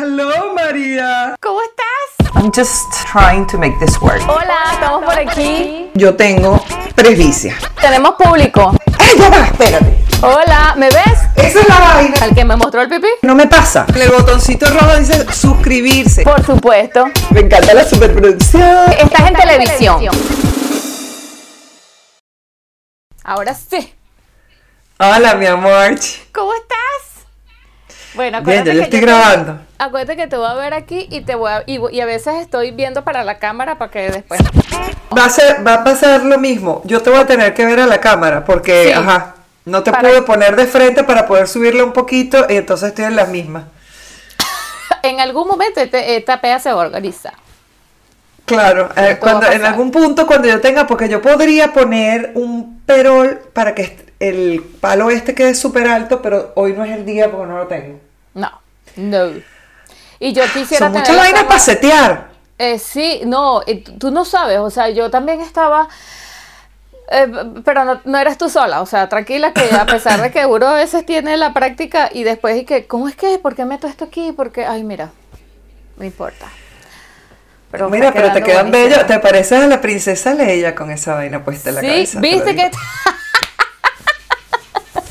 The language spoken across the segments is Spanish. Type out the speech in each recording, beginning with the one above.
Hello, María. ¿Cómo estás? I'm just trying to make this work. Hola, estamos por aquí. Yo tengo presbicia. Tenemos público. ¡Eh, ya va! Espérate. Hola, ¿me ves? Esa es la vaina. ¿Al que me mostró el pipí? No me pasa. En el botoncito rojo dice suscribirse. Por supuesto. Me encanta la superproducción. Estás en televisión. Ahora sí. Hola, mi amor. ¿Cómo estás? Bueno, Bien, ya acuérdate yo que estoy grabando. Acuérdate que te voy a ver aquí y te voy a, y, y a veces estoy viendo para la cámara para que después. Va a, ser, va a pasar lo mismo. Yo te voy a tener que ver a la cámara porque, Sí. ajá, no te Para- pude poner de frente para poder subirle un poquito y entonces estoy en las mismas. En algún momento este- esta pea se organiza. Claro, eh, cuando, en algún punto cuando yo tenga, porque yo podría poner un perol para que el palo este quede súper alto, pero hoy no es el día porque no lo tengo. No, no. Y yo quisiera Son muchas vainas para setear. Eh, sí, no, eh, tú- no sabes, o sea, yo también estaba, eh, pero no, no eres tú sola, o sea, tranquila que a pesar de que uno a veces tiene la práctica y después y que, ¿cómo es que? ¿Por qué meto esto aquí? Porque, ay, mira, no importa. Pero Mira, pero te quedan bellos. Te pareces a la princesa Leia con esa vaina puesta en la Sí, cabeza. lo viste que...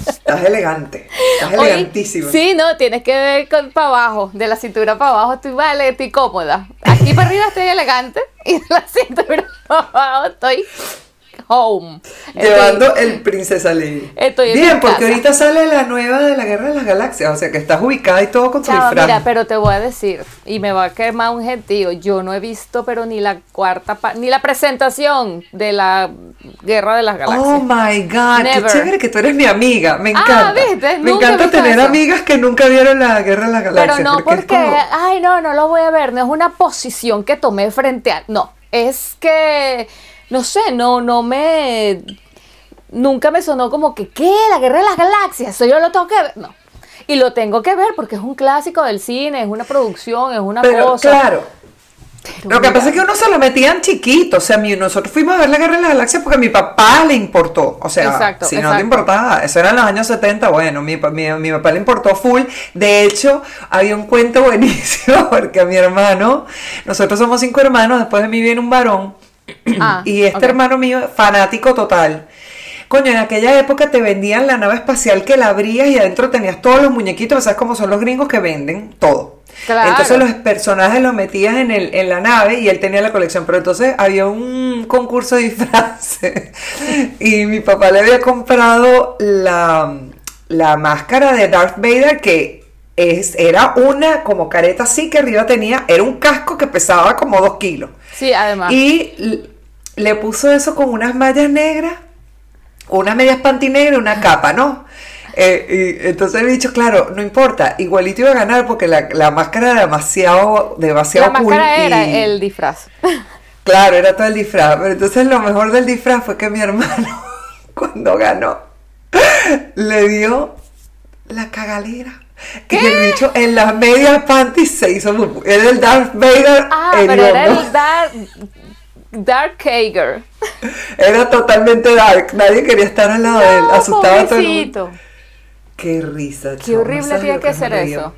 Estás elegante. Estás elegantísima. Sí, no, tienes que ver para abajo, de la cintura para abajo, estoy vale, estoy cómoda. Aquí para arriba estoy elegante y de la cintura para abajo estoy home. Estoy- Llevando el princesa Leia. Bien, porque casa. ahorita sale la nueva de la Guerra de las Galaxias. O sea que estás ubicada y todo con tu disfraz. mira, pero te voy a decir, y me va a quemar un gentío, yo no he visto, pero ni la cuarta, ni la presentación de la Guerra de las Galaxias. Oh my God, Never. qué chévere que tú eres mi amiga. Me Ah, encanta. ¿viste? Me Nunca encanta tener eso. amigas que nunca vieron la Guerra de las Galaxias. pero no porque, como- ay, no, no lo voy a ver, no es una posición que tomé frente a, no, es que, no sé, no, no me, nunca me sonó como que, ¿qué? La Guerra de las Galaxias, eso yo lo tengo que ver, no. Y lo tengo que ver porque es un clásico del cine, es una producción, es una Pero cosa. claro. Pero Lo que mira, pasa es que uno se lo metían chiquito. O sea, mi- nosotros fuimos a ver la Guerra de las Galaxias porque a mi papá le importó. O sea, Exacto, si no le importaba, eso era en los años 70. Bueno, mi, mi, mi papá le importó full. De hecho, había un cuento buenísimo porque a mi hermano, nosotros somos cinco hermanos, después de mí viene un varón. Ah, y este hermano mío, fanático total. Coño, en aquella época te vendían la nave espacial que la abrías y adentro tenías todos los muñequitos, ¿sabes cómo son los gringos que venden todo? Claro. Entonces los personajes los metías en, el, en la nave y él tenía la colección, pero entonces había un concurso de disfraces y mi papá le había comprado la, la máscara de Darth Vader que es, era una como careta así que arriba tenía, era un casco que pesaba como dos kilos. Sí, además. Y le puso eso con unas mallas negras, unas medias panty negras y una capa, ¿no? Eh, y entonces el bicho, claro, no importa, igualito iba a ganar porque la, la máscara era demasiado, demasiado la cool máscara era el disfraz. Claro, era todo el disfraz. Pero entonces lo mejor del disfraz fue que mi hermano, cuando ganó, le dio la cagalera. Y el bicho en las medias panties se hizo. Era el Darth Vader Ah, pero era el Dark, Dark Kager. Era totalmente dark. Nadie quería estar al lado de él. No, Asustaba a todo el mundo. Qué risa. Qué no horrible sabes tiene que me ser eso.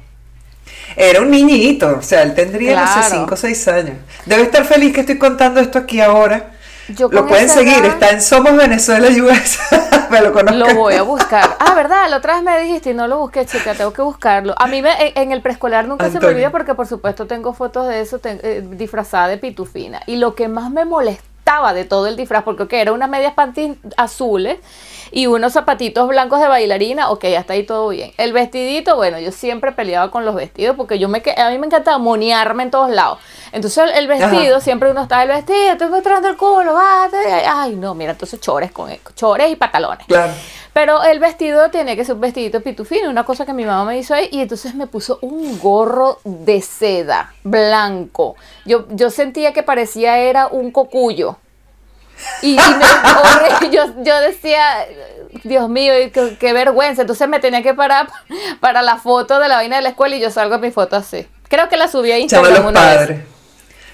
Era un niñito, o sea, él tendría, no sé, Claro. 5 o 6 años. Debe estar feliz que estoy contando esto aquí ahora. Yo lo pueden seguir, edad- está en Somos Venezuela US. Me lo conozco. Lo voy a buscar. Ah, ¿verdad? La otra vez me dijiste y no lo busqué, chica, tengo que buscarlo. A mí me, en, en el preescolar nunca se me olvida porque por supuesto tengo fotos de eso eh, disfrazada de pitufina. Y lo que más me molestaba de todo el disfraz, porque ok, era unas medias panties azules y unos zapatitos blancos de bailarina, ok, hasta ahí todo bien. El vestidito, bueno, yo siempre peleaba con los vestidos porque yo me a mí me encantaba monearme en todos lados. Entonces el, vestido, Ajá. siempre uno está el vestido, estoy mostrando el culo, va, te- ay no, mira, entonces chores con chores y pantalones. Claro. Pero el vestido tenía que ser un vestidito pitufino, una cosa que mi mamá me hizo ahí, y entonces me puso un gorro de seda blanco. Yo, yo sentía que parecía era un cocuyo. Y, y me- horrible, yo, yo decía, Dios mío, qué, qué vergüenza. Entonces me tenía que parar para la foto de la vaina de la escuela y yo salgo a mi foto así. Creo que la subí a Instagram una vez.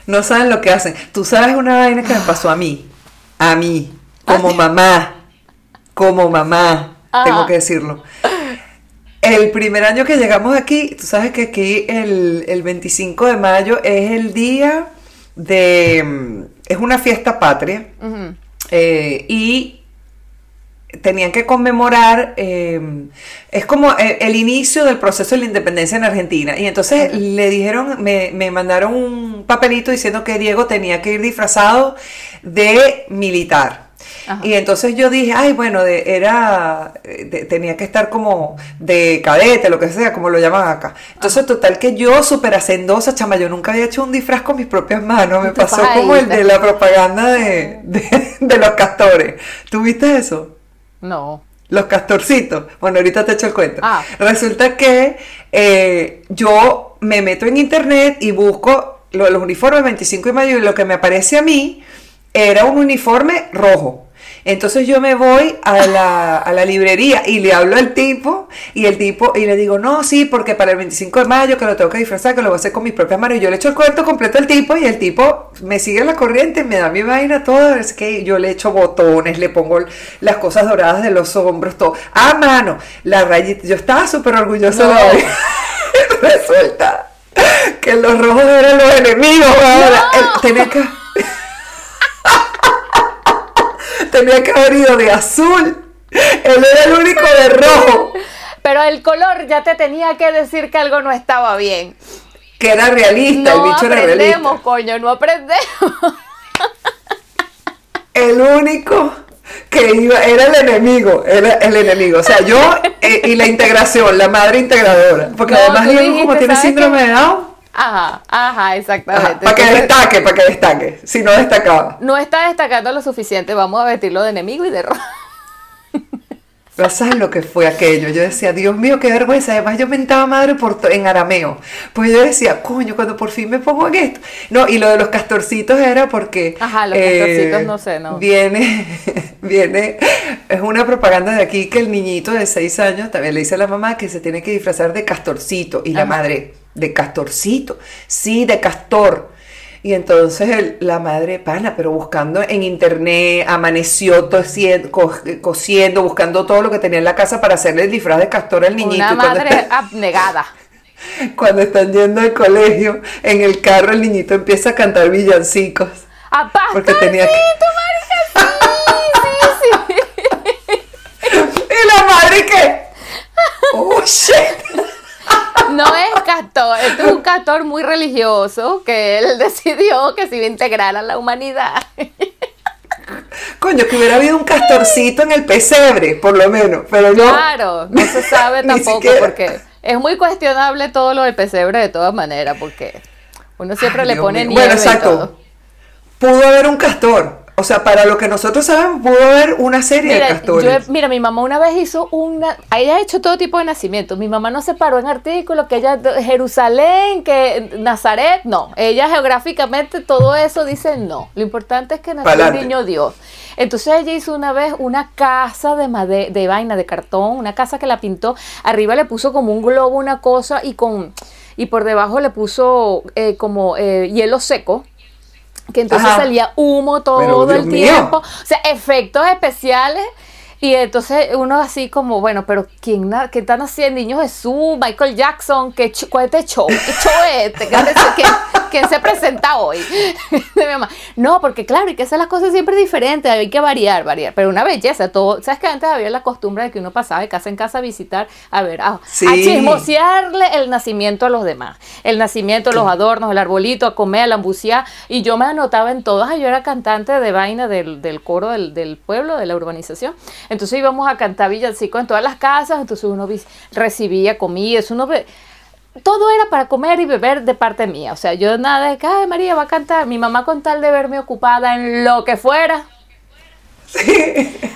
No saben lo que hacen. Tú sabes una vaina que me pasó a mí. A mí. Como mamá. Como mamá. Ajá. Tengo que decirlo. El primer año que llegamos aquí, tú sabes que aquí el, el 25 de mayo es el día de... mm, es una fiesta patria. Eh, y tenían que conmemorar, eh, es como el, el inicio del proceso de la independencia en Argentina. Y entonces le dijeron, me, me mandaron un papelito diciendo que Diego tenía que ir disfrazado de militar. Y entonces yo dije, ay, bueno, de- era, eh, de- tenía que estar como de cadete, lo que sea, como lo llaman acá. Entonces, total que yo, súper hacendosa, chama, yo nunca había hecho un disfraz con mis propias manos. Me pasó como el de la propaganda de, de, de los castores. ¿Tuviste eso? No. Los castorcitos. Bueno, ahorita te echo el cuento. Ah. Resulta que eh, yo me meto en internet y busco lo- los uniformes 25 de mayo y lo que me aparece a mí era un uniforme rojo. Entonces yo me voy a la, a la librería y le hablo al tipo y el tipo y le digo, no, sí, porque para el 25 de mayo que lo tengo que disfrazar, que lo voy a hacer con mis propias manos. Y yo le echo el cuento completo al tipo y el tipo me sigue la corriente, me da mi vaina, todo. Es que yo le echo botones, le pongo las cosas doradas de los hombros, todo. A mano, la rayita. Yo estaba súper orgullosa No. de. Resulta que los rojos eran los enemigos. ahora. Él tenía que... tenía que haber ido de azul. Él era el único de rojo. Pero el color ya te tenía que decir que algo no estaba bien. Que era realista, el No bicho era aprendemos, realista. coño, no aprendemos. El único que iba, era el enemigo, era el enemigo. O sea, yo eh, y la integración, la madre integradora. Porque No, además dijiste, como tiene ¿sabes síndrome de Down, Ajá, ajá, exactamente. para que destaque, para que destaque. Si no destacaba. no está destacando lo suficiente, vamos a vestirlo de enemigo y de rojo. Pero ¿sabes lo que fue aquello? Yo decía, Dios mío, qué vergüenza. Además, yo mentaba madre por en arameo. Pues yo decía, coño, cuando por fin me pongo en esto. No, y lo de los castorcitos era porque. Ajá, los castorcitos no sé, no. Viene, viene, es una propaganda de aquí que el niñito de 6 años también le dice a la mamá que se tiene que disfrazar de castorcito. Y la madre, de castorcito. Sí, de castor. Y entonces el- la madre, pana, pero buscando en internet, amaneció tosiendo, co- cosiendo, buscando todo lo que tenía en la casa para hacerle el disfraz de castor al niñito. Una madre está- abnegada. cuando están yendo al colegio, en el carro el niñito empieza a cantar villancicos. ¡A Porque tenía que... Sí, sí. Y la madre que... ¡Oh, shit! No es castor, este es un castor muy religioso que él decidió que se iba a integrar a la humanidad. Coño, que hubiera habido un castorcito en el pesebre, por lo menos. Pero no. Claro, no se sabe tampoco porque es muy cuestionable todo lo del pesebre de todas maneras porque uno siempre Ay, le pone nieve Bueno, y exacto. todo. Pudo haber un castor. O sea, para lo que nosotros sabemos, pudo haber una serie de castores. yo mira, mi mamá una vez hizo una, ella ha hecho todo tipo de nacimientos. Mi mamá no se paró en artículos que ella Jerusalén, que Nazaret, no. Ella geográficamente todo eso dice no. Lo importante es que nació el niño Dios. Entonces ella hizo una vez una casa de made- de vaina, de cartón, una casa que la pintó. Arriba le puso como un globo, una cosa, y con y por debajo le puso eh, como eh, hielo seco. Que entonces Ajá. salía humo todo el mío. tiempo. O sea, efectos especiales. Y entonces uno así como, bueno, pero ¿quién, ¿qué están haciendo? Niño Jesús, Michael Jackson, ¿qué ch- ¿cuál es este show? ¿Qué show es este? ¿Qué- ¿Quién, quién se presenta hoy? De mi mamá. No, porque claro, hay que hacer las cosas siempre diferentes, hay que variar, variar. Pero una belleza, todo. ¿Sabes que antes había la costumbre de que uno pasaba de casa en casa a visitar, a ver, a, a Sí. chismosearle el nacimiento a los demás? El nacimiento, los adornos, el arbolito, a comer, a la ambuciar. Y yo me anotaba en todas. Yo era cantante de vaina del, del coro del, del pueblo, de la urbanización. Entonces íbamos a cantar villancicos en todas las casas. Entonces uno recibía comida. eso Uno todo era para comer y beber de parte mía. O sea, yo nada de que, ay, María va a cantar. Mi mamá con tal de verme ocupada en lo que fuera.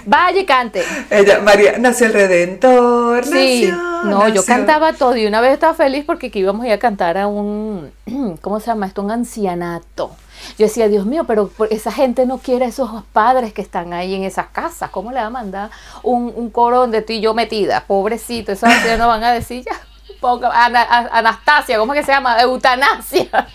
Vaya y cante. Ella, María, nació el Redentor. Sí, nació, no, yo cantaba todo y una vez estaba feliz porque que íbamos a ir a cantar a un, ¿cómo se llama esto? Un ancianato. Yo decía, Dios mío, pero esa gente no quiere a esos padres que están ahí en esas casas. ¿Cómo le va a mandar un, un coro donde estoy yo metida? Pobrecito, esos ancianos van a decir ya. ponga- Ana- Anastasia, ¿cómo es que se llama? Eutanasia.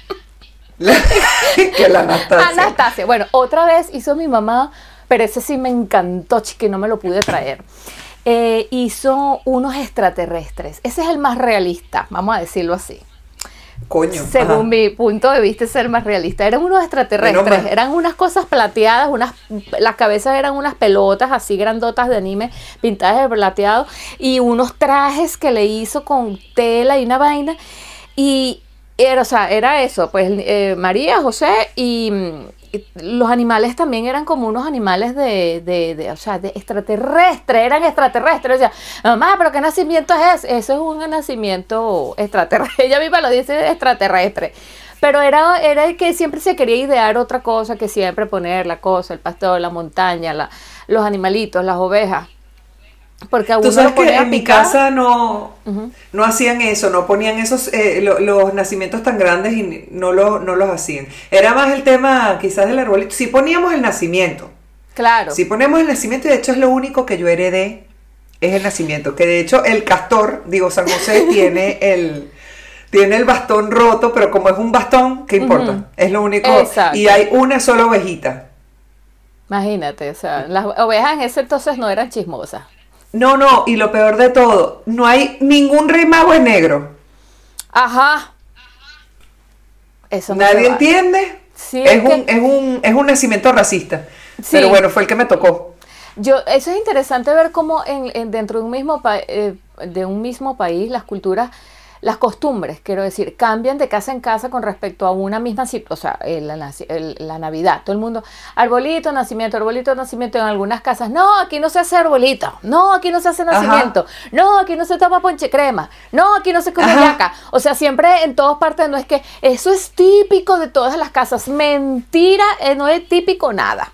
que la Anastasia. Anastasia. Bueno, otra vez hizo mi mamá, pero ese sí me encantó, chique, no me lo pude traer. eh, hizo unos extraterrestres. Ese es el más realista, vamos a decirlo así. Coño. Según ajá. mi punto de vista, es el más realista. Eran unos extraterrestres, eran unas cosas plateadas, unas, las cabezas eran unas pelotas así grandotas de anime pintadas de plateado y unos trajes que le hizo con tela y una vaina. Y era, o sea, era eso, pues eh, María, José y los animales también eran como unos animales de, de, o sea, de extraterrestre, eran extraterrestres. O sea, mamá, pero ¿qué nacimiento es? Eso es un nacimiento extraterrestre. Ella misma lo dice extraterrestre. Pero era, era el que siempre se quería idear otra cosa, que siempre poner la cosa, el pastor, la montaña, la, los animalitos, las ovejas. Porque a uno Tú sabes lo que en mi casa no, no hacían eso, no ponían esos eh, lo- los nacimientos tan grandes y no, lo, no los hacían. Era más el tema quizás del arbolito. Sí poníamos el nacimiento. Claro. Sí ponemos el nacimiento y de hecho es lo único que yo heredé, es el nacimiento. Que de hecho el castor, digo San José, tiene el... Tiene el bastón roto, pero como es un bastón, ¿qué importa? Es lo único. Exacto. Y hay una sola ovejita. Imagínate, o sea, las ovejas en ese entonces no eran chismosas. No, no, y lo peor de todo, no hay ningún rey mago en negro. Ajá. Eso no Nadie entiende. Sí, es, es que- un, es, un, es un nacimiento racista. Sí. Pero bueno, fue el que me tocó. Yo, eso es interesante ver cómo en, en- dentro de un mismo pa- eh, de un mismo país las culturas, las costumbres, quiero decir, cambian de casa en casa con respecto a una misma situación, o sea, el- el- la Navidad, todo el mundo, arbolito, nacimiento, arbolito, nacimiento, en algunas casas, no, aquí no se hace arbolito, no, aquí no se hace Ajá. nacimiento, no, aquí no se toma ponche crema, no, aquí no se come yaca, o sea, siempre en todas partes no es que eso es típico de todas las casas, mentira, eh, no es típico nada.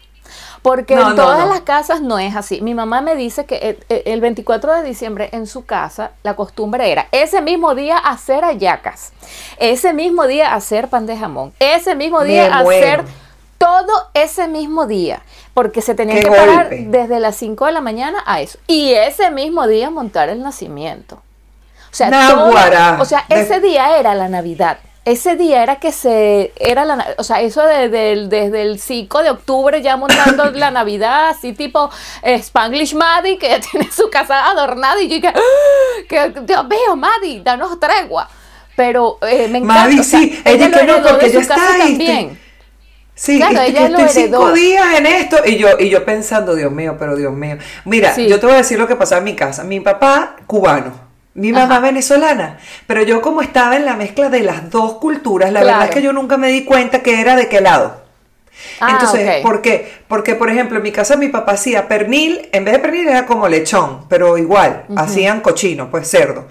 Porque No, en no, todas no. las casas no es así. Mi mamá me dice que el, el- el 24 de diciembre en su casa la costumbre era ese mismo día hacer hallacas, ese mismo día hacer pan de jamón, ese mismo día hacer todo ese mismo día, porque se tenían Qué que parar golpe. desde las 5 de la mañana a eso. Y ese mismo día montar el nacimiento. O sea, todo- o sea, ese día era la Navidad. Ese día era que se era la, o sea, eso de- desde el 5 de octubre ya montando la Navidad, así tipo Spanglish Maddie, que ya tiene su casa adornada y yo que, ¡ah! que Dios mío, Maddie, danos tregua. Pero eh, me encanta. Maddie, o sea, sí, ella lo que no, porque ya está ahí, también. Sí, Claro, y ella lo estoy cinco días en esto. Y yo, y yo pensando, Dios mío, pero Dios mío. Mira, Sí. yo te voy a decir lo que pasaba en mi casa. Mi papá, cubano. Mi mamá Ajá. venezolana, pero yo como estaba en la mezcla de las dos culturas, la Claro. verdad es que yo nunca me di cuenta que era de qué lado. Ah, Entonces. ¿por qué? Porque, por ejemplo, en mi casa mi papá hacía pernil, en vez de pernil era como lechón, pero igual, hacían cochino, pues cerdo.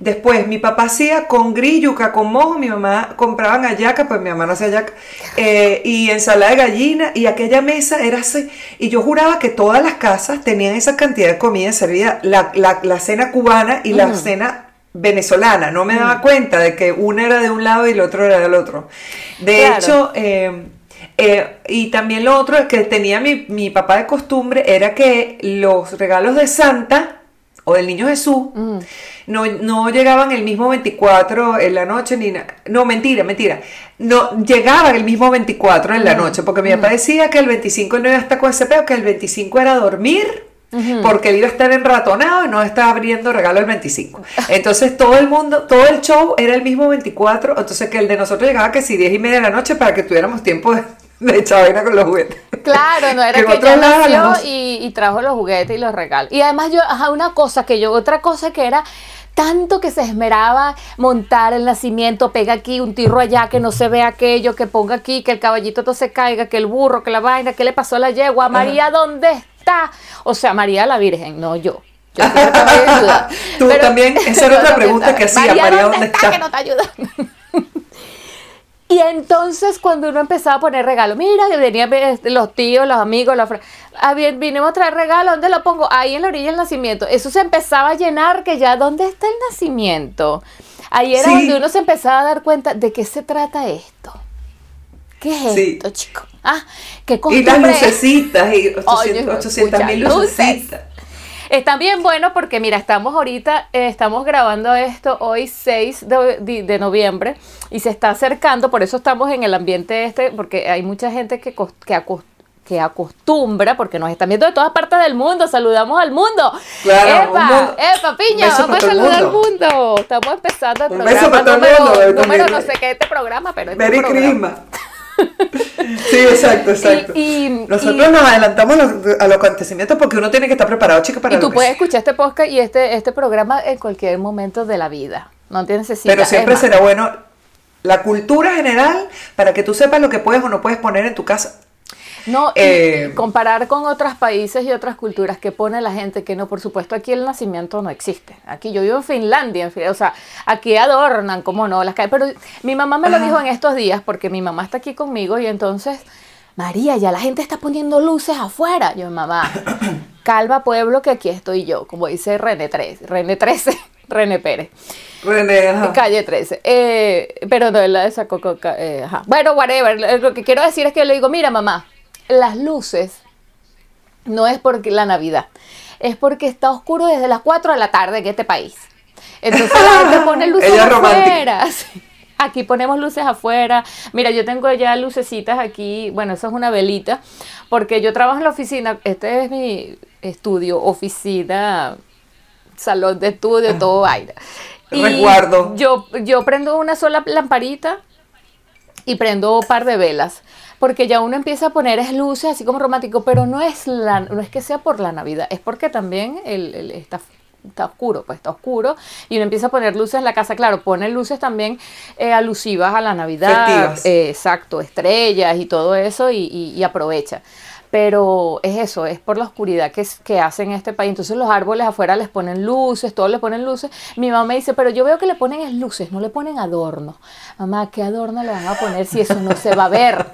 Después, mi papá hacía con grilluca, con mojo, mi mamá compraban hallaca, pues mi mamá no hacía hallaca, eh, y ensalada de gallina, y aquella mesa era así, y yo juraba que todas las casas tenían esa cantidad de comida servida, la, la, la cena cubana y la cena venezolana, no me daba cuenta de que una era de un lado y el otro era del otro. De Claro. hecho, eh, eh, y también lo otro que tenía mi, mi papá de costumbre era que los regalos de Santa o del Niño Jesús no, no llegaban el mismo 24 en la noche ni no mentira mentira no llegaban el mismo 24 en la noche porque mi papá decía que el 25 él no iba a estar con ese peo que el 25 era dormir porque él iba a estar enratonado y no estaba abriendo regalo el 25. Entonces todo el mundo, todo el show era el mismo 24, entonces que el de nosotros llegaba que si 10 y media de la noche para que tuviéramos tiempo de, de vaina con los juguetes. Claro, no era que ya lados, nació y, y trajo los juguetes y los regalos. Y además yo, ajá, una cosa que yo, otra cosa que era tanto que se esmeraba montar el nacimiento, pega aquí un tirro allá, que no se ve aquello, que ponga aquí, que el caballito todo se caiga, que el burro, que la vaina, que le pasó a la yegua, María, ¿dónde está? O sea, María la Virgen, no yo. Yo a ayudar. Tú también, esa era otra pregunta que hacía, María, ¿dónde está? Que no te ayuda. Y entonces cuando uno empezaba a poner regalos, mira que venían este, los tíos, los amigos, los ah, bien, vinimos a traer regalos, ¿dónde lo pongo? Ahí en la orilla del nacimiento. Eso se empezaba a llenar, que ya, ¿dónde está el nacimiento? Ahí era Sí. donde uno se empezaba a dar cuenta de qué se trata esto. ¿Qué es Sí. esto, chico? Ah, qué Y las lucecitas, y Oye, 800 mil luces. Lucecitas. Está bien bueno porque mira, estamos ahorita, eh, estamos grabando esto hoy 6 de, de- de noviembre y se está acercando, por eso estamos en el ambiente este, porque hay mucha gente que, que acos- que acostumbra, porque nos están viendo de todas partes del mundo, saludamos al mundo. Claro, ¡Epa! un mundo- ¡Epa, piña! Vamos a saludar al mundo. Estamos empezando el Un programa beso para todo el número, mundo, número no sé qué este programa, pero este Merry programa. Christmas. Sí, exacto, exacto. Y- y- Nosotros y- nos adelantamos a los, a los acontecimientos porque uno tiene que estar preparado, chica, para Y tú lo puedes escuchar este podcast y este, este programa en cualquier momento de la vida. No tienes necesidad. Pero siempre será bueno la cultura general para que tú sepas lo que puedes o no puedes poner en tu casa. No, Eh, y comparar con otros países y otras culturas que pone la gente que no, por supuesto, aquí el nacimiento no existe. Aquí yo vivo en Finlandia, en o sea, aquí adornan, como no, las calles. Pero mi mamá me lo dijo en estos días porque mi mamá está aquí conmigo y entonces, María, ya la gente está poniendo luces afuera. Yo, mamá, calva pueblo que aquí estoy yo, como dice René 13, René 13, René Pérez. René, ajá. Calle 13. Eh, pero no, la de esa coco. eh, ajá. Bueno, whatever. Lo que quiero decir es que le digo, mira, mamá, las luces no es porque la Navidad, es porque está oscuro desde las 4 de la tarde en este país. Entonces la gente pone luces afuera. Aquí ponemos luces afuera. Mira, yo tengo ya lucecitas aquí. Bueno, eso es una velita. Porque yo trabajo en la oficina. Este es mi estudio, oficina, salón de estudio, todo vaina. Y Resguardo. Yo, yo prendo una sola lamparita y prendo un par de velas. Porque ya uno empieza a poner es luces así como romántico, pero no es la, no es que sea por la Navidad, es porque también el, el- está, está oscuro, pues está oscuro, y uno empieza a poner luces en la casa, claro, pone luces también eh, alusivas a la Navidad, eh, exacto, estrellas y todo eso, y, y- y aprovecha. Pero es eso, es por la oscuridad que, es- que hacen en este país. Entonces los árboles afuera les ponen luces, todos les ponen luces. Mi mamá me dice, pero yo veo que le ponen es luces, no le ponen adorno. Mamá, ¿qué adorno le van a poner si eso no se va a ver?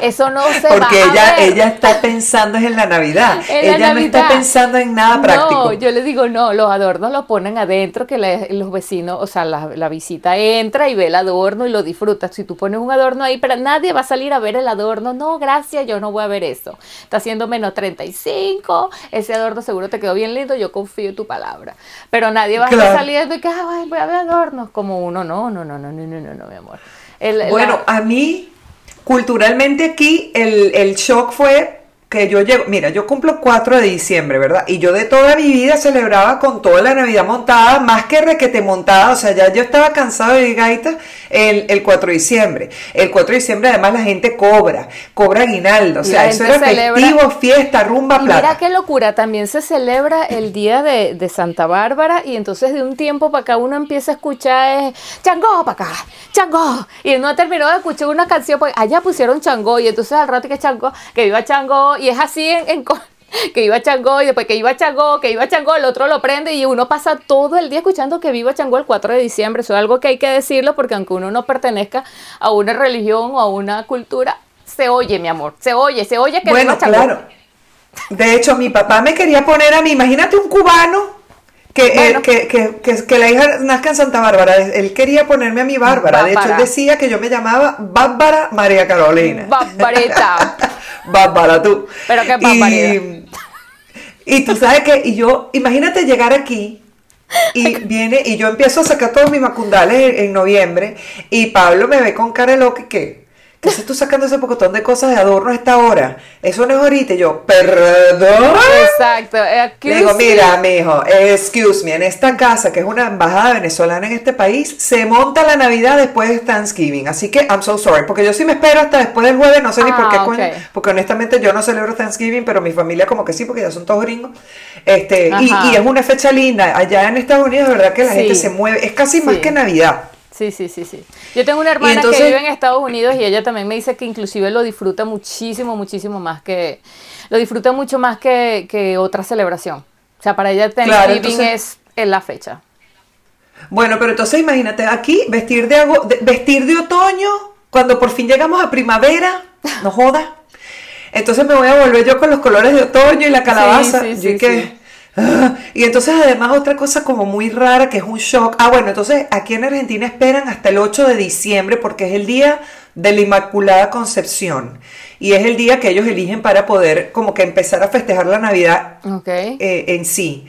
Eso no se va Porque a ella, ver. ella está pensando en la Navidad. En la ella no está pensando en nada práctico. No, yo le digo, no, los adornos los ponen adentro, que los vecinos, o sea, la, la visita entra y ve el adorno y lo disfruta. Si tú pones un adorno ahí, pero nadie va a salir a ver el adorno. No, gracias, yo no voy a ver eso. Está haciendo menos 35, ese adorno seguro te quedó bien lindo, yo confío en tu palabra. Pero nadie va a estar saliendo y que, "Ay, voy a ver adornos, como uno, no, no, no, no, no, no, no, no, mi amor. El- Bueno, la- a mí, culturalmente aquí, el, el shock fue que yo llego, mira, yo cumplo 4 de diciembre, ¿verdad? Y yo de toda mi vida celebraba con toda la Navidad montada, más que requete montada, o sea, ya yo estaba cansado de gaita el, el 4 de diciembre. El 4 de diciembre además la gente cobra, cobra aguinaldo, o sea, eso era celebra- festivo, fiesta, rumba, Y plata. mira qué locura, también se celebra el día de, de Santa Bárbara y entonces de un tiempo para acá uno empieza a escuchar es, Changó para acá, Changó. Y no terminó de escuchar una canción, pues allá pusieron Changó y entonces al rato que Changó, que viva Changó y es así en, en que iba Changó y después que iba Changó, que iba Changó, el otro lo prende y uno pasa todo el día escuchando que viva Changó el 4 de diciembre. Eso es algo que hay que decirlo porque aunque uno no pertenezca a una religión o a una cultura, se oye, mi amor, se oye, se oye que Bueno, viva Changó. claro. De hecho, mi papá me quería poner a mí, imagínate un cubano que, eh, que, que, que- que la hija nazca en Santa Bárbara. Él quería ponerme a mi Bárbara. De hecho, él decía que yo me llamaba Bárbara María Carolina. Barbareta. Bárbara, tú. Pero qué Y, y tú sabes que, y yo, imagínate llegar aquí. Y viene, y yo empiezo a sacar todos mis macundales en, en noviembre, y Pablo me ve con cara de loco y que, ¿qué haces tú sacando ese pocotón de cosas de adorno a esta hora? Eso no es ahorita, y yo, perdón. Exacto. eh, Le digo, mira, mijo, excuse me, en esta casa, que es una embajada venezolana en este país, se monta la Navidad después de Thanksgiving. Así que, I'm so sorry, porque yo sí me espero hasta después del jueves, no sé ni por qué Ah, coño, ok. porque honestamente yo no celebro Thanksgiving, pero mi familia como que sí, porque ya son todos gringos. Este, y, y es una fecha linda. Allá en Estados Unidos, de verdad que la Sí. gente se mueve, es casi más que Navidad. Sí, sí, sí, sí. Yo tengo una hermana entonces- que vive en Estados Unidos y ella también me dice que inclusive lo disfruta muchísimo, muchísimo más que, lo disfruta mucho más que, que otra celebración. O sea, para ella Thanksgiving entonces- es en la fecha. Bueno, pero entonces imagínate aquí vestir de, vestir de otoño cuando por fin llegamos a primavera, no joda. Entonces me voy a volver yo con los colores de otoño y la calabaza. sí, Yo sí, y que- sí. y entonces además otra cosa como muy rara que es un shock. Ah, bueno, entonces aquí en Argentina esperan hasta el 8 de diciembre porque es el día de la Inmaculada Concepción. Y es el día que ellos eligen para poder como que empezar a festejar la Navidad eh, en sí.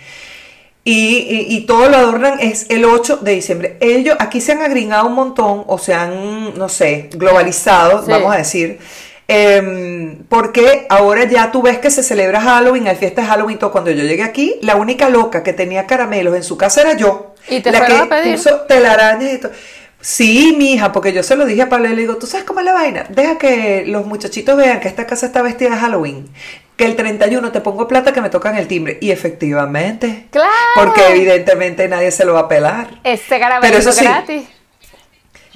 Y, y- y todo lo adornan es el 8 de diciembre. Ellos aquí se han agringado un montón o se han, no sé, globalizado, Sí. vamos a decir. Em, porque ahora ya tú ves que se celebra Halloween, hay fiestas de Halloween, todo. Cuando yo llegué aquí, la única loca que tenía caramelos en su casa era yo. ¿Y te la que a pedir? puso telarañas y todo. Sí, mija, porque yo se lo dije a Pablo y le digo, ¿tú sabes cómo es la vaina? Deja que los muchachitos vean que esta casa está vestida de Halloween. Que el 31 te pongo plata que me tocan el timbre. Y efectivamente. ¡Claro! Porque evidentemente nadie se lo va a pelar. Ese Pero caramelo eso sí, gratis.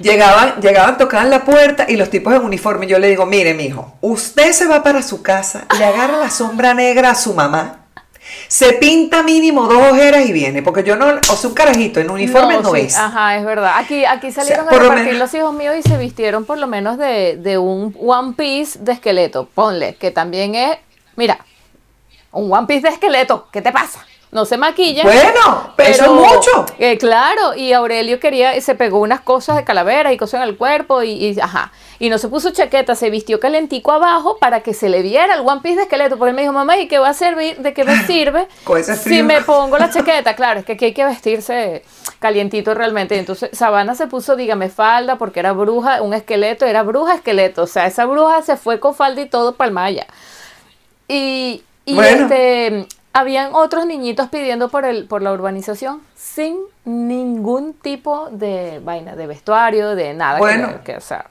Llegaban, llegaban, tocaban la puerta y los tipos en uniforme. Yo le digo, mire, mijo, usted se va para su casa, le agarra la sombra negra a su mamá, se pinta mínimo dos ojeras y viene. Porque yo no, o sea, un carajito en uniforme no, sí, es. Ajá, es verdad. Aquí, aquí salieron a lo repartir menos- los hijos míos y se vistieron por lo menos de, de un One Piece de esqueleto. Ponle, que también es, mira, un One Piece de esqueleto. ¿Qué te pasa? No se maquilla. Bueno, eso es mucho. eh, claro, y Aurelio quería, se pegó unas cosas de calavera y cosas en el cuerpo y, y, ajá. Y no se puso chaqueta, se vistió calentico abajo para que se le viera el One Piece de esqueleto. Porque él me dijo, mamá, ¿y qué va a servir? ¿De qué me sirve? Si me pongo la chaqueta, claro, es que aquí hay que vestirse calientito realmente. Entonces, Sabana se puso, dígame, falda, porque era bruja, un esqueleto, era bruja esqueleto. O sea, esa bruja se fue con falda y todo para el maya. Y, y Bueno. este, habían otros niñitos pidiendo por, el, por la urbanización sin ningún tipo de vaina, de vestuario, de nada. que- Bueno. que, o sea,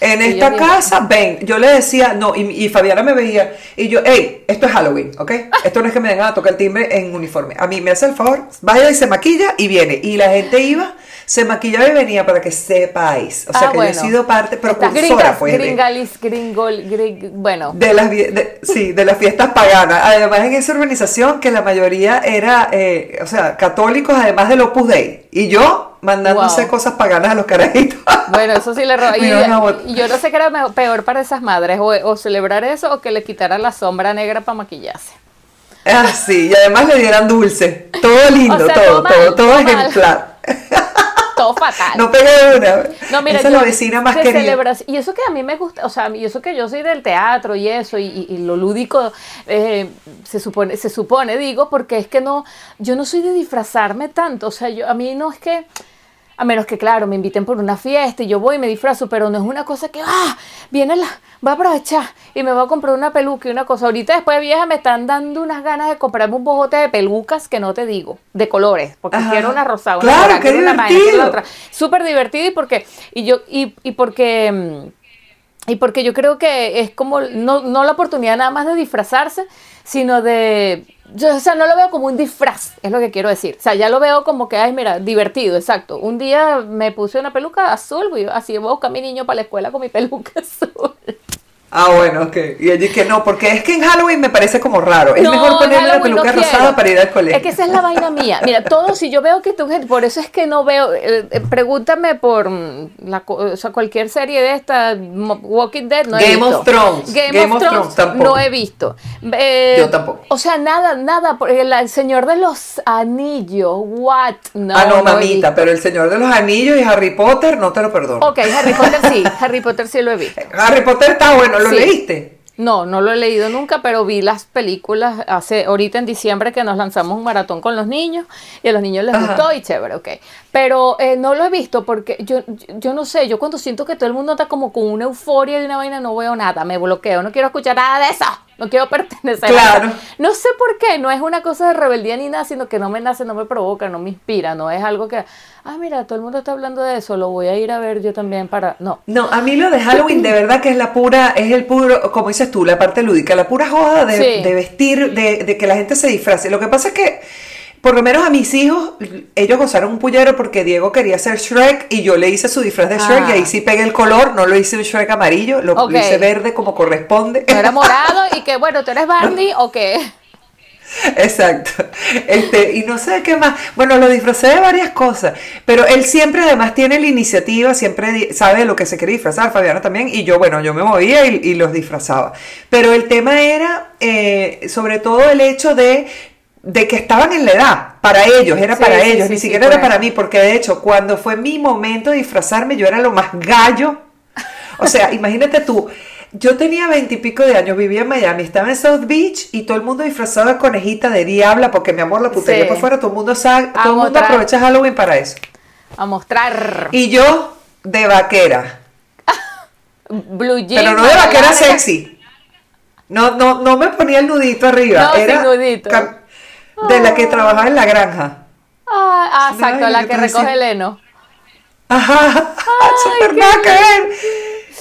En esta yo casa, ven, yo le decía, no, y, y Fabiana me veía, y yo, hey, esto es Halloween, ¿ok? Esto no es que me vengan a tocar el timbre en uniforme. A mí me hace el favor, vaya y se maquilla y viene. Y la gente iba, se maquillaba y venía para que sepáis. O sea, ah, que bueno. yo he sido parte, precursora, pues, gringalis, gringol, gring- bueno. de las, de- sí, de las fiestas paganas. Además, en esa organización que la mayoría era, eh, o sea, católicos, además del Opus Dei. Y yo mandándose Wow. cosas paganas a los carajitos. Bueno, eso sí le roba. Y, yo no sé qué era peor para esas madres, o, o celebrar eso o que le quitaran la sombra negra para maquillarse. Ah, sí, y además le dieran dulce. Todo lindo, O sea, todo, todo mal, todo, todo todo mal. Todo fatal. No pegué de una. No, mira, Esa es la yo vecina más de querida. y eso que a mí me gusta, o sea, y eso que yo soy del teatro y eso, y, y- y lo lúdico, eh, se supone, se supone, digo, porque es que no, yo no soy de disfrazarme tanto, o sea, yo, a mí no es que, a menos que, claro, me inviten por una fiesta y yo voy y me disfrazo, pero no es una cosa que, ah, viene la, va a aprovechar y me voy a comprar una peluca y una cosa. Ahorita después de vieja me están dando unas ganas de comprarme un bojote de pelucas que no te digo, de colores, porque Ajá. quiero una rosada, una Claro, morada, quiero una quiero la otra. Súper divertido y porque, y yo, y, y porque, mm, y porque yo creo que es como, no, no la oportunidad nada más de disfrazarse, sino de, yo, o sea, no lo veo como un disfraz, es lo que quiero decir. O sea, ya lo veo como que, ay, mira, divertido, exacto. Un día me puse una peluca azul, así voy a buscar a mi niño para la escuela con mi peluca azul. Ah, bueno, ok. Y yo dije, no, porque es que en Halloween me parece como raro. Es No, mejor Halloween no peluca rosada para ir al colegio. Es que esa es la vaina mía. Mira, todo, si yo veo que tú, por eso es que no veo, eh, eh, pregúntame por mm, la, o sea, cualquier serie de esta, Walking Dead, no he Game visto. of Thrones. Game, of, Thrones, tampoco. no he visto. Eh, Yo tampoco. O sea, nada, nada, por- el, Señor de los Anillos, what? No, ah, no, no he mamita, pero El Señor de los Anillos y Harry Potter no te lo perdono. Ok, Harry Potter sí, Harry Potter sí lo he visto. Harry Potter está bueno, ¿lo Sí. leíste? No, no lo he leído nunca, pero vi las películas hace ahorita en diciembre que nos lanzamos un maratón con los niños y a los niños les Ajá. gustó y chévere, ok. Pero eh, no lo he visto porque yo, yo no sé, yo cuando siento que todo el mundo está como con una euforia de una vaina no veo nada, me bloqueo, no quiero escuchar nada de eso, no quiero pertenecer. Claro. No sé por qué, no es una cosa de rebeldía ni nada, sino que no me nace, no me provoca, no me inspira, no es algo que, ah, mira, todo el mundo está hablando de eso, lo voy a ir a ver yo también para, no. No, a mí lo de Halloween de verdad que es la pura, es el puro, como dices tú, la parte lúdica, la pura joda de, Sí. de vestir, de, de que la gente se disfrace. Lo que pasa es que, por lo menos a mis hijos, ellos gozaron un pullero porque Diego quería ser Shrek y yo le hice su disfraz de Shrek Ah. y ahí sí pegué el color, no lo hice un Shrek amarillo, lo, hice verde como corresponde. No era morado y que, bueno, tú eres Barney o qué. Exacto. Este, y no sé qué más. Bueno, lo disfracé de varias cosas, pero él siempre además tiene la iniciativa, siempre sabe lo que se quiere disfrazar, Fabiana también, y yo, bueno, yo me movía y, y los disfrazaba. Pero el tema era eh, sobre todo el hecho de, de que estaban en la edad, para ellos, era Sí, para sí, ellos, sí, ni siquiera era para mí, porque de hecho, cuando fue mi momento de disfrazarme, yo era lo más gallo. O sea, imagínate tú, yo tenía veintipico de años, vivía en Miami, estaba en South Beach y todo el mundo disfrazado de conejita, de diabla, porque mi amor, la putería por fuera, todo el mundo sabe, todo el mundo aprovecha Halloween para eso. A mostrar. Y yo de vaquera. blue jeans. Pero no de vaquera larga. sexy. No, no, no me ponía el nudito arriba. No, sin era nudito. De la que trabajaba en la granja. Ah, ah, exacto, yo la que decía- recoge el heno. Ajá, súper nada que ver.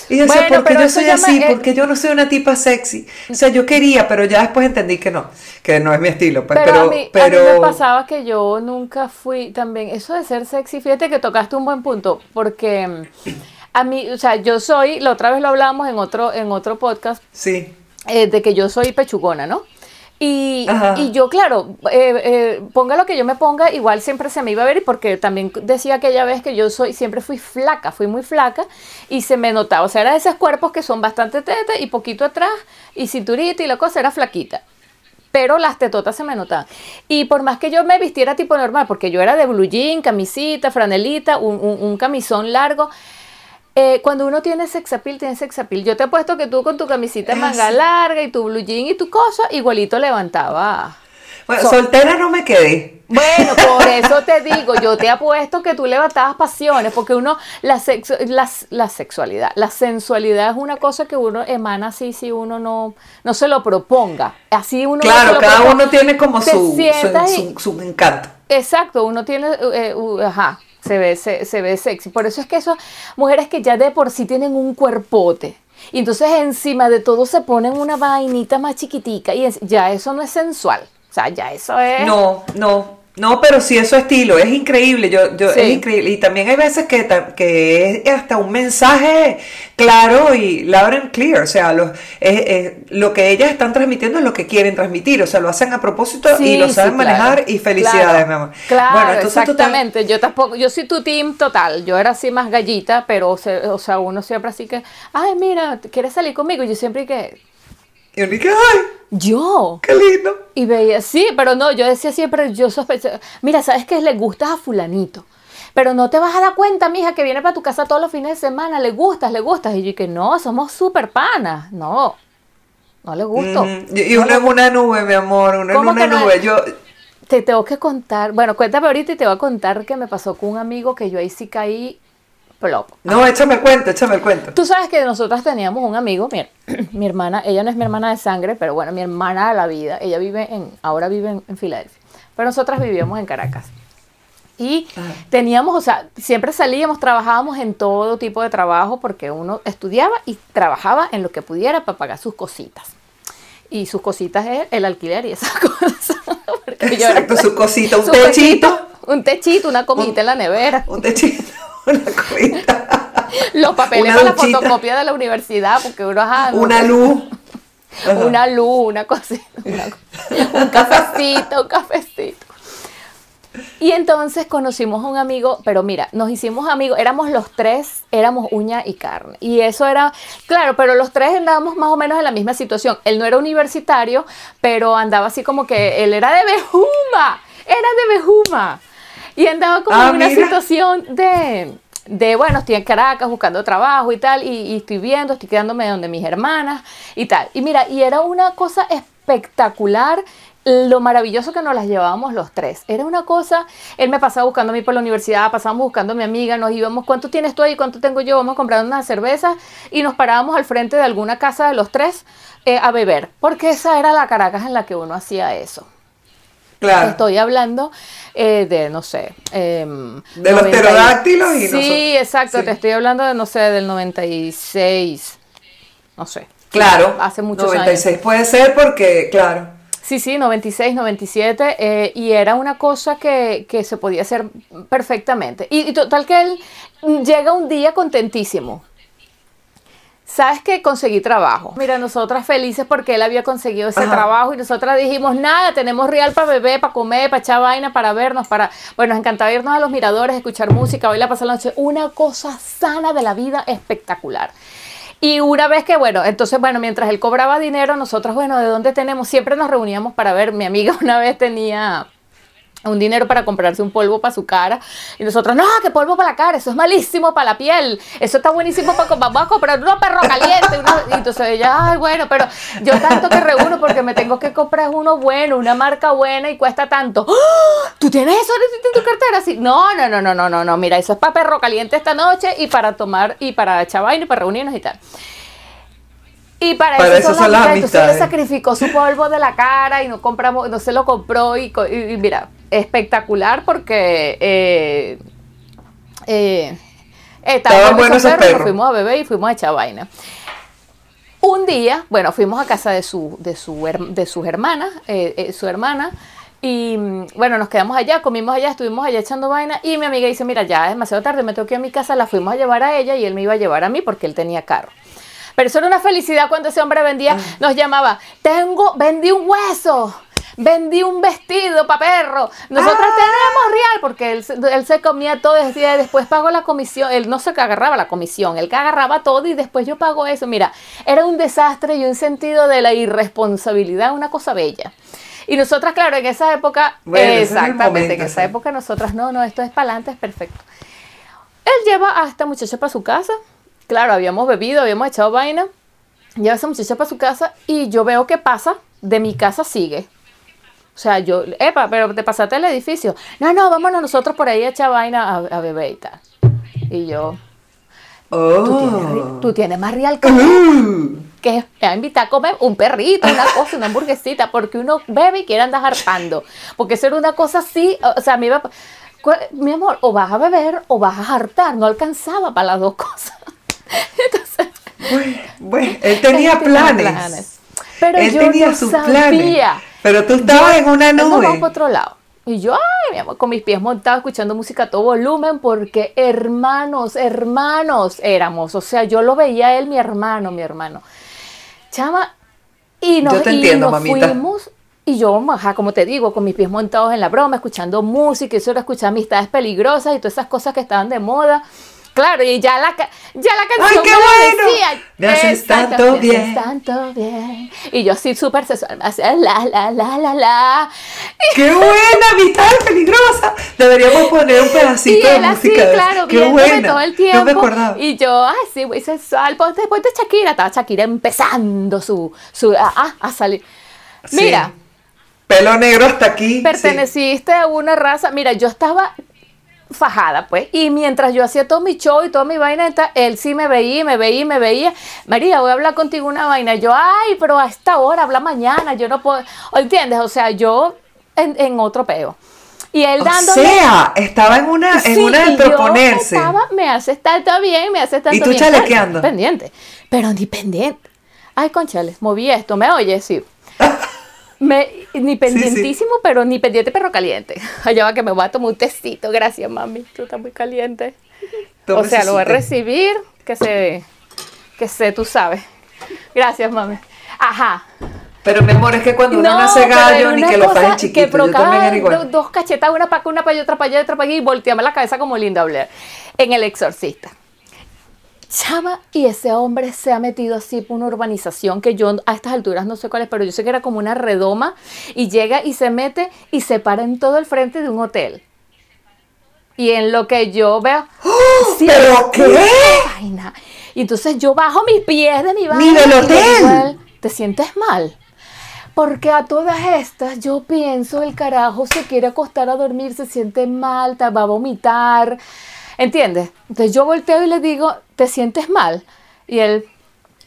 Y yo decía, Bueno, ¿por qué pero yo soy así? eh, ¿Por qué yo no soy una tipa sexy? O sea, yo quería, pero ya después entendí que no, que no es mi estilo. Pues, Pero, pero, a, mí, a pero, mí me pasaba que yo nunca fui también, eso de ser sexy, fíjate que tocaste un buen punto, porque mm, a mí, o sea, yo soy, la otra vez lo hablábamos en otro, en otro podcast, sí, eh, de que yo soy pechugona, ¿no? Y, yo, claro, eh, eh, ponga lo que yo me ponga, igual siempre se me iba a ver, y porque también decía aquella vez que yo soy, siempre fui flaca, fui muy flaca, y se me notaba, o sea, era de esos cuerpos que son bastante teta y poquito atrás, y cinturita y la cosa era flaquita. Pero las tetotas se me notaban. Y por más que yo me vistiera tipo normal, porque yo era de blue jean, camisita, franelita, un, un- un camisón largo, eh, cuando uno tiene sex appeal, tiene sex appeal. Yo te he puesto que tú con tu camisita Es manga así. larga y tu blue jean y tu cosa, igualito levantaba. bueno, So- soltera no me quedé. Bueno, por eso te digo, yo te apuesto que tú levantabas pasiones, porque uno, la, sexu- la, la sexualidad, la sensualidad es una cosa que uno emana así si uno no, no se lo proponga. Así uno Claro, cada proponga. uno tiene como su, su, su- su encanto. Exacto, uno tiene, eh, uh, ajá, se ve, se, se ve sexy. Por eso es que esas mujeres que ya de por sí tienen un cuerpote. Y entonces encima de todo se ponen una vainita más chiquitica y ya eso no es sensual. O sea, ya eso es... No, no, no, pero sí es su estilo, es increíble, yo, yo, Sí. es increíble. Y también hay veces que, que es hasta un mensaje claro y loud and clear, o sea, lo, es- es- lo que ellas están transmitiendo es lo que quieren transmitir, o sea, lo hacen a propósito Sí, y lo sí, saben claro. manejar y felicidades, Claro, mi amor. Claro, Bueno, entonces tú te- exactamente. Yo tampoco, yo soy tu team total. Yo era así más gallita, pero, o sea, uno siempre así que, ay, mira, ¿quieres salir conmigo? Y yo siempre que, y dice, ay, yo. qué lindo. Y veía, sí, pero no, yo decía siempre, yo sospechaba, mira, ¿sabes qué? Le gustas a fulanito. Pero no te vas a dar cuenta, mija, que viene para tu casa todos los fines de semana, le gustas, le gustas. Y yo que no, somos súper panas. No, no le gusto. Y uno en una nube, mi amor, uno en ¿Cómo una no nube. es? Yo, Te tengo que contar, bueno, cuéntame ahorita y te voy a contar que me pasó con un amigo que yo ahí sí caí plop. no, échame el cuento, échame el cuento. Tú sabes que nosotras teníamos un amigo, mi, mi hermana, ella no es mi hermana de sangre, pero bueno, mi hermana de la vida, ella vive en, ahora vive en, en Filadelfia, pero nosotras vivíamos en Caracas. Y Ajá. teníamos, o sea, siempre salíamos, trabajábamos en todo tipo de trabajo porque uno estudiaba y trabajaba en lo que pudiera para pagar sus cositas. Y sus cositas es el alquiler y esas cosas. Exacto, su cosita, un su techito, Un techito, una comidita en la nevera. un techito, una Los papeles para la fotocopia de la universidad, porque uno, ajá, una luz. Ajá. una luz, una cosita, una un cafecito, un cafecito. Y entonces conocimos a un amigo, pero mira, nos hicimos amigos, éramos los tres, éramos uña y carne. Y eso era, claro, pero los tres andábamos más o menos en la misma situación. Él no era universitario, pero andaba así como que él era de Bejuma, era de Bejuma. Y andaba como Ah, en una mira. situación de, de, bueno, estoy en Caracas buscando trabajo y tal, y, y estoy viendo, estoy quedándome donde mis hermanas y tal. Y mira, y era una cosa espectacular lo maravilloso que nos las llevábamos los tres. Era una cosa, él me pasaba buscando a mí por la universidad, pasábamos buscando a mi amiga, nos íbamos, ¿cuánto tienes tú ahí? ¿Cuánto tengo yo? Vamos a comprar unas cervezas y nos parábamos al frente de alguna casa de los tres eh, a beber, porque esa era la Caracas en la que uno hacía eso. Claro. Estoy hablando eh, de, no sé. em, De los 90 y- pterodáctilos y Sí, nosotros- exacto. sí. Te estoy hablando de, no sé, del 96. No sé. Claro. Hace muchos 96 años. puede ser porque, claro. Sí, sí, 96, 97. eh, y era una cosa que, que se podía hacer perfectamente. Y, y total que él llega un día contentísimo. ¿Sabes que Conseguí trabajo. Mira, nosotras felices porque él había conseguido ese Ajá. trabajo y nosotras dijimos, nada, tenemos real para beber, para comer, para echar vaina, para vernos, para... Bueno, nos encantaba irnos a los miradores, escuchar música, bailar, pasar la noche. Una cosa sana de la vida espectacular. Y una vez que, bueno, entonces, bueno, mientras él cobraba dinero, nosotros, bueno, ¿de dónde tenemos? Siempre nos reuníamos para ver. Mi amiga una vez tenía un dinero para comprarse un polvo para su cara. Y nosotros, no, que polvo para la cara, eso es malísimo para la piel, eso está buenísimo para vamos a comprar uno perro caliente. y entonces ella, ay, bueno, pero yo tanto que reúno porque me tengo que comprar uno bueno, una marca buena y cuesta tanto. ¡Ah! ¿Tú tienes eso en tu cartera? así no, no, no, no, no, no, no, mira, eso es para perro caliente esta noche y para tomar y para echar y para reunirnos y tal. Y para, eso, son las Entonces ella sacrificó su polvo de la cara y no compramos, no se lo compró y, y mira, espectacular porque eh, eh, buenos nos fuimos a beber y fuimos a echar vaina. Un día, bueno, fuimos a casa de su, de su, de sus hermanas, eh, eh, su hermana, y bueno, nos quedamos allá, comimos allá, estuvimos allá echando vaina, y mi amiga dice, mira, ya es demasiado tarde, me ir a mi casa, la fuimos a llevar a ella y él me iba a llevar a mí porque él tenía carro. Pero eso era una felicidad cuando ese hombre vendía, ah. nos llamaba, tengo, vendí un hueso vendí un vestido para perro. Nosotros ah. tenemos real porque él, se comía todo y después pago la comisión. Él no se agarraba la comisión, él que agarraba todo y después yo pago eso. Mira, era un desastre y un sentido de la irresponsabilidad, una cosa bella. Y nosotras, claro, en esa época, exactamente, en esa época nosotras, no, no, esto es para adelante, es perfecto. Él lleva a esta muchacha para su casa. Claro, habíamos bebido, habíamos echado vaina. Lleva a esa muchacha para su casa y yo veo qué pasa. De mi casa sigue. O sea, yo, epa, pero te pasaste el edificio. No, no, vámonos nosotros por ahí a echar vaina a, a beber y tal. Y yo, oh. ¿tú, tienes, más real que uh. que me va a invitar a comer un perrito, una cosa, una hamburguesita, porque uno bebe y quiere andar hartando. Porque eso era una cosa así, o sea, mi, mi amor, o vas a beber o vas a hartar, no alcanzaba para las dos cosas. Entonces, bueno, él tenía planes. Pero él tenía sus planes. Pero tú estabas en una nube. Vamos para otro lado. Y yo, ay, mi amor, con mis pies montados, escuchando música a todo volumen, porque hermanos, hermanos éramos. O sea, yo lo veía él, mi hermano, mi hermano. Chama, y nos, fuimos. Y yo, ajá, como te digo, con mis pies montados en la broma, escuchando música, y eso era escuchar amistades peligrosas y todas esas cosas que estaban de moda. Claro, y ya la, ya la canción ¡Ay, qué me bueno! decía. Me haces tanto bien. tanto bien. Y yo sí, súper sexual, me hacía la, la, la, la, la. ¡Qué buena! Mitad peligrosa. Deberíamos poner un pedacito de música. Así, claro, ¡Qué buena! todo el tiempo. No me acordaba. Y yo, ay, sí, muy sexual. Ponte, ponte Shakira. Estaba Shakira empezando su, su a, a salir. Mira. Pelo negro hasta aquí. Perteneciste a una raza. Mira, yo estaba fajada, pues. Y mientras yo hacía todo mi show y toda mi vaina, él sí me veía, me veía, me veía. María, voy a hablar contigo una vaina. Yo, ay, pero a esta hora, habla mañana, yo no puedo. ¿Entiendes? O sea, yo en, otro peo. Y él dándole. O sea, estaba en una, en una de proponerse. estaba, me hace estar todo bien, me hace estar todo bien. Y tú chalequeando. pendiente. Pero ni pendiente. Ay, conchales, moví esto, ¿me oyes? Sí. Me, ni pendientísimo, pero ni pendiente perro caliente. Allá va que me voy a tomar un tecito. Gracias, mami. Tú estás muy caliente. o sea, lo voy a recibir, que se, que sé, tú sabes. Gracias, mami. Ajá. Pero mi amor, es que cuando uno nace gallo, ni que lo en chiquito, que yo también igual. Dos, cachetas, una para acá, una para allá, otra para allá, otra para allá, y volteame la cabeza como Linda Blair en El Exorcista. Chama, y ese hombre se ha metido así por una urbanización que yo a estas alturas no sé cuál es, pero yo sé que era como una redoma y llega y se mete y se para en todo el frente de un hotel. Y en lo que yo veo, ¡Oh! ¿pero qué? Y entonces yo bajo mis pies de mi baño. ¡Ni del hotel! ¿Te sientes mal? Porque a todas estas yo pienso, el carajo se quiere acostar a dormir, se siente mal, va a vomitar. ¿Entiendes? Entonces yo volteo y le digo, ¿te sientes mal? Y él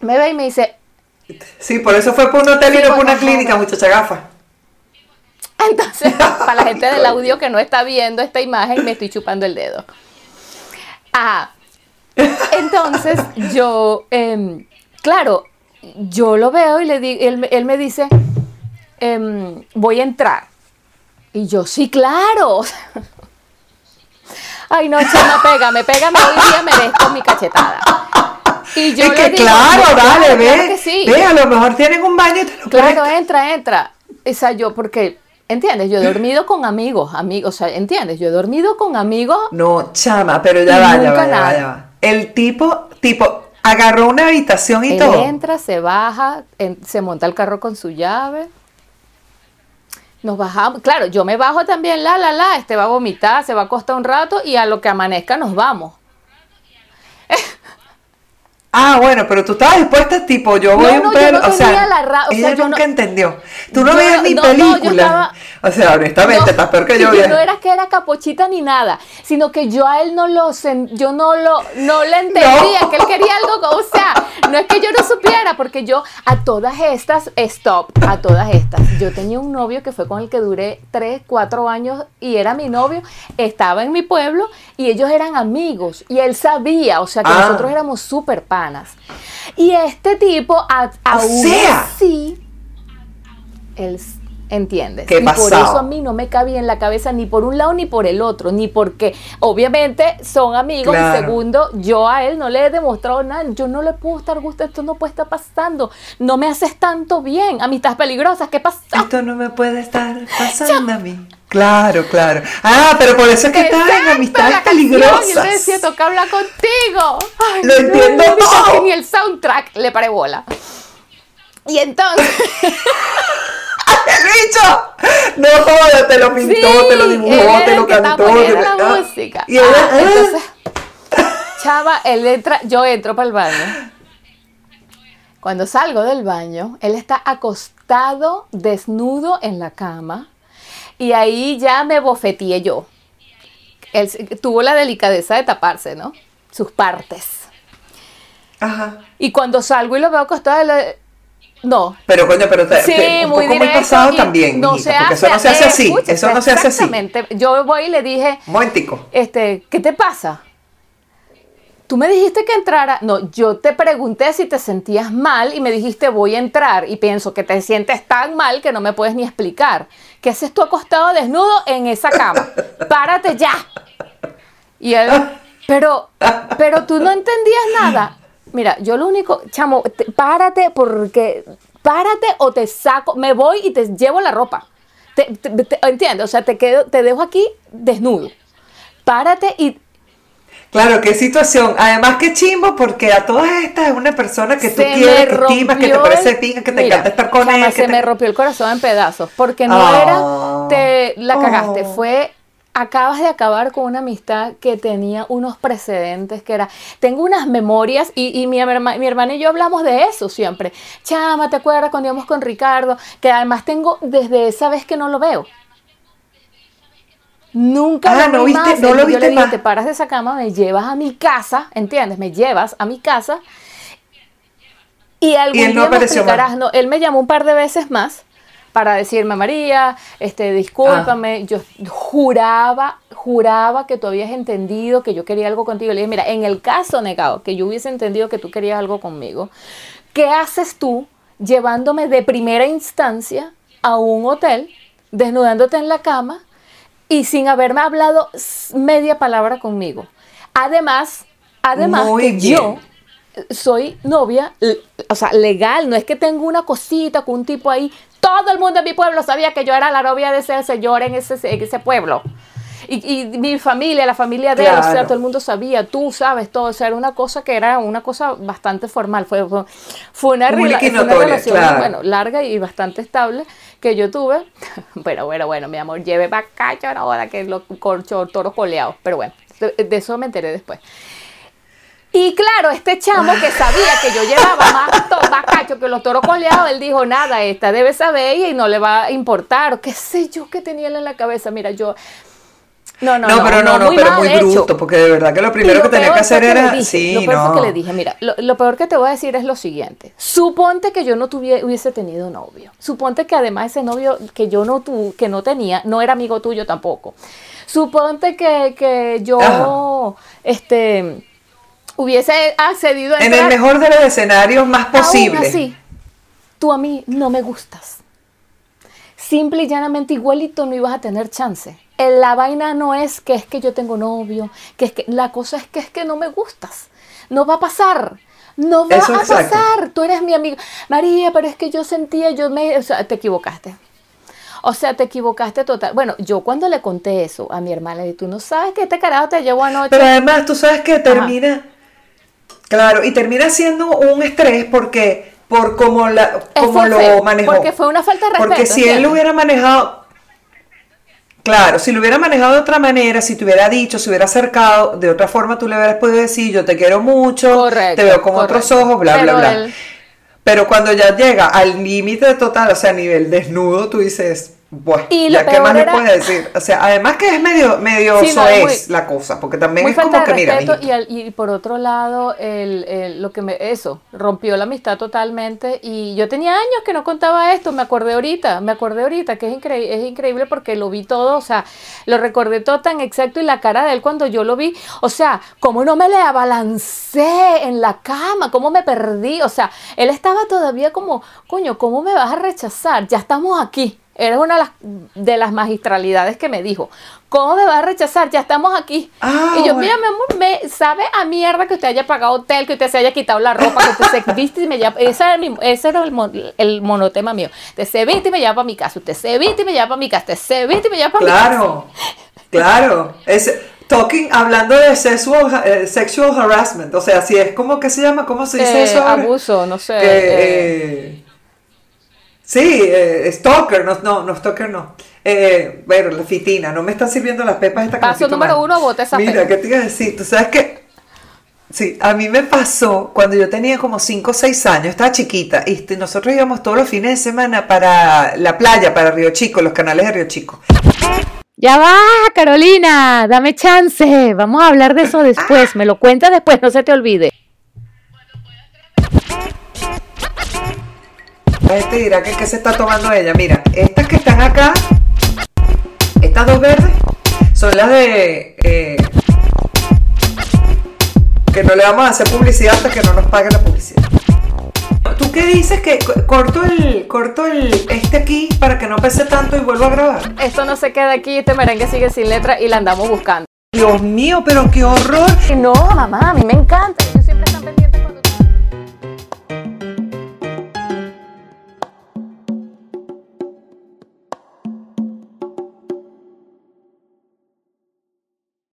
me ve y me dice... Sí, por eso fue por un hotel y no por una clínica, muchacha gafa. Entonces, para la gente del audio que no está viendo esta imagen, me estoy chupando el dedo. Ajá. Entonces, yo, em, claro, yo lo veo y le digo, él, me dice, em, voy a entrar. Y yo, sí, claro. Ay, no, chama, pégame, pégame hoy día merezco mi cachetada. Y yo es que claro, dale, ve, ve, a lo mejor tienen un baño y te lo Claro, entra, entra. Esa yo, porque, ¿entiendes? Yo he dormido con amigos, amigos, o sea, ¿entiendes? Yo he dormido con amigos. No, chama, pero ya va, ya va, ya va, El tipo, tipo, agarró una habitación y Él todo. entra, se baja, se monta el carro con su llave. Nos bajamos, claro, yo me bajo también, la, la, la, este va a vomitar, se va a acostar un rato y a lo que amanezca nos vamos. Ah, bueno, pero tú estabas dispuesta, tipo, yo voy No, a un no o sea, la ra- o sea, ella yo nunca no- entendió. Tú no veías yo películas. estaba- O sea, honestamente, No, estás peor que yo. no era que era capochita ni nada, sino que yo a él no lo yo no lo no le entendía No. que él quería algo, o sea, no es que yo no supiera, porque yo a todas estas, stop, a todas estas, yo tenía un novio que fue con el que duré 3, 4 años y era mi novio, estaba en mi pueblo y ellos eran amigos y él sabía, o sea que Ah. nosotros éramos súper Y este tipo, a, aún sea. así, él entiendes. ¿Qué y por pasaba? eso a mí no me cabía en la cabeza ni por un lado ni por el otro, ni porque obviamente son amigos Claro. y segundo, yo a él no le he demostrado nada, yo no le puedo estar gustando, esto no puede estar pasando, no me haces tanto bien, amistades peligrosas, ¿qué pasó? Esto no me puede estar pasando a mí. Claro, claro. Ah, pero por eso es que estás en amistades peligrosas. Y él decía, toca hablar contigo. Ay, Lo entiendo ahorita todo. que Ni el soundtrack le paré bola. Y entonces, ¡El bicho! No jodas, te lo pintó, Sí, te lo dibujó, te lo cantó. te- la ah. música. Y Ah, ah, entonces, chava, él entra, yo entro para el baño. Cuando salgo del baño, él está acostado, desnudo en la cama, y ahí ya me bofeteé yo. Él tuvo la delicadeza de taparse, ¿no? Sus partes. Ajá. Y cuando salgo y lo veo acostado, él, no, Pero coño, pero te, Sí, te- un muy poco muy pasado y también, no mijita, porque hace, eso no se hace así, escucha, eso no se hace así. Exactamente. Yo voy y le dije, momentico. este, ¿qué te pasa? Tú me dijiste que entrara. No, yo te pregunté si te sentías mal y me dijiste voy a entrar y pienso que te sientes tan mal que no me puedes ni explicar. ¿Qué haces tú acostado desnudo en esa cama? Párate ya. Y él, pero, pero tú no entendías nada. Mira, yo lo único, chamo, te- párate porque, párate o te saco, me voy y te llevo la ropa. Te, te- te- ¿Entiendes? O sea, te, quedo, te dejo aquí desnudo. Párate y Claro, qué situación. Además, qué chimbo, porque a todas estas es una persona que tú se quieres, que estimas, que te parece pinga, que te Mira, encanta estar con él. que se te- me rompió el corazón en pedazos, porque no Ah. era, te la cagaste, Oh. fue, acabas de acabar con una amistad que tenía unos precedentes, que era, tengo unas memorias, y, y mi, herma- mi hermana y yo hablamos de eso siempre. Chama, ¿te acuerdas cuando íbamos con Ricardo? Que además tengo desde esa vez que no lo veo. Nunca Ah, lo ¿no vi viste- más. no lo yo viste le dije, más? te paras de esa cama, me llevas a mi casa, ¿entiendes? Me llevas a mi casa y algún Y él no me apareció explicarás, no, él me llamó un par de veces más para decirme, María, este, discúlpame, Ah. yo juraba, juraba que tú habías entendido que yo quería algo contigo. Le dije, mira, en el caso negado, que yo hubiese entendido que tú querías algo conmigo, ¿qué haces tú llevándome de primera instancia a un hotel, desnudándote en la cama y sin haberme hablado media palabra conmigo? Además, además Muy que bien. yo soy novia, o sea, legal, no es que tengo una cosita con un tipo ahí. Todo el mundo en mi pueblo sabía que yo era la novia de ese señor en ese, en ese pueblo. Y, y mi familia, la familia de él, o sea, todo el mundo sabía, tú sabes todo, o sea, era una cosa que era una cosa bastante formal, fue, fue, una, Muy rela- fue una notoria, relación, claro. bueno, larga y bastante estable que yo tuve. Pero bueno, bueno, mi amor, lleve para acá, ahora que los toros coleados, pero bueno, de, de eso me enteré después. Y claro, este chamo que sabía que yo llevaba más, to- más cacho que los toros coleados, él dijo, nada, esta debe saber y no le va a importar. ¿Qué sé yo que tenía él en la cabeza? Mira, yo... No, no, No, pero no, no, pero mal muy bruto, porque de verdad que lo primero que tenía que hacer era. dije, sí, lo peor no. fue que le dije, mira, lo, lo peor que te voy a decir es lo siguiente. Suponte que yo no tuviera, hubiese tenido novio. Suponte que además ese novio que yo no tu, que no tenía, no era amigo tuyo tampoco. Suponte que, que yo Ajá. este hubiese accedido a En el mejor de los escenarios más Aún posible. así, tú a mí no me gustas. Simple y llanamente igualito no ibas a tener chance. Eh, La vaina no es que es que yo tengo novio, que es que la cosa es que es que no me gustas. No va a pasar. No va Eso a exacto. pasar. Tú eres mi amiga. María, pero es que yo sentía, yo me, o sea, te equivocaste. O sea, te equivocaste total. Bueno, yo cuando le conté eso a mi hermana, le dije, tú no sabes que este carajo te llevó anoche. Pero además, tú sabes que termina. Claro, y termina siendo un estrés porque. Por cómo, la, como lo manejó. porque fue una falta de Porque respeto, si él lo hubiera manejado. Claro, si lo hubiera manejado de otra manera, si te hubiera dicho, si hubiera acercado, de otra forma tú le hubieras podido decir, yo te quiero mucho, Correcto, te veo con otros ojos, bla, bla, bla. él- Pero cuando ya llega al límite total, o sea, a nivel desnudo, tú dices, bueno, Y lo ya qué más le puedes decir. O sea, además que es medio, medio Sí, soez la cosa, porque también es como que, mira, y, al- y por otro lado el, el- lo que me eso rompió la amistad totalmente y yo tenía años que no contaba esto me acordé ahorita me acordé ahorita que es increíble es increíble porque lo vi todo o sea lo recordé todo tan exacto y la cara de él cuando yo lo vi o sea cómo no me le abalancé en la cama cómo me perdí o sea él estaba todavía como coño cómo me vas a rechazar ya estamos aquí Eres una de las, de las magistralidades que me dijo. ¿Cómo me vas a rechazar? Ya estamos aquí. Ah, y yo, mira, mi amor, me sabe a mierda que usted haya pagado hotel, que usted se haya quitado la ropa, que usted se viste y me lleva. Ese era, mi- ese era el, mon- el monotema mío. Usted se viste y me lleva para mi casa. Usted se viste y me lleva para mi casa. Usted se viste y me lleva para mi casa. Claro, claro. Es, talking, hablando de sexual, eh, sexual harassment, o sea, si es como que se llama, ¿cómo se dice Eh, eso ahora? abuso, no sé. Que, eh, eh, sí, eh, stalker, no, no, no, stalker no. Eh, bueno, la fitina, no me están sirviendo las pepas esta Paso número uno, bota esa Mira, pepa. ¿qué te iba a decir? Tú sabes que Sí, a mí me pasó cuando yo tenía como 5 o 6 años, estaba chiquita, y este, nosotros íbamos todos los fines de semana para la playa, para Río Chico, los canales de Río Chico. Ya va, Carolina, dame chance. Vamos a hablar de eso después. Me lo cuentas después, no se te olvide. La gente dirá que qué se está tomando ella. Mira, estas que están acá, estas dos verdes, son las de... eh, que no le vamos a hacer publicidad hasta que no nos pague la publicidad. ¿Tú qué dices? Que co- corto el, corto el, este aquí para que no pese tanto y vuelvo a grabar. Esto no se queda aquí, este merengue sigue sin letra y la andamos buscando. Dios mío, pero qué horror. No, mamá, a mí me encanta.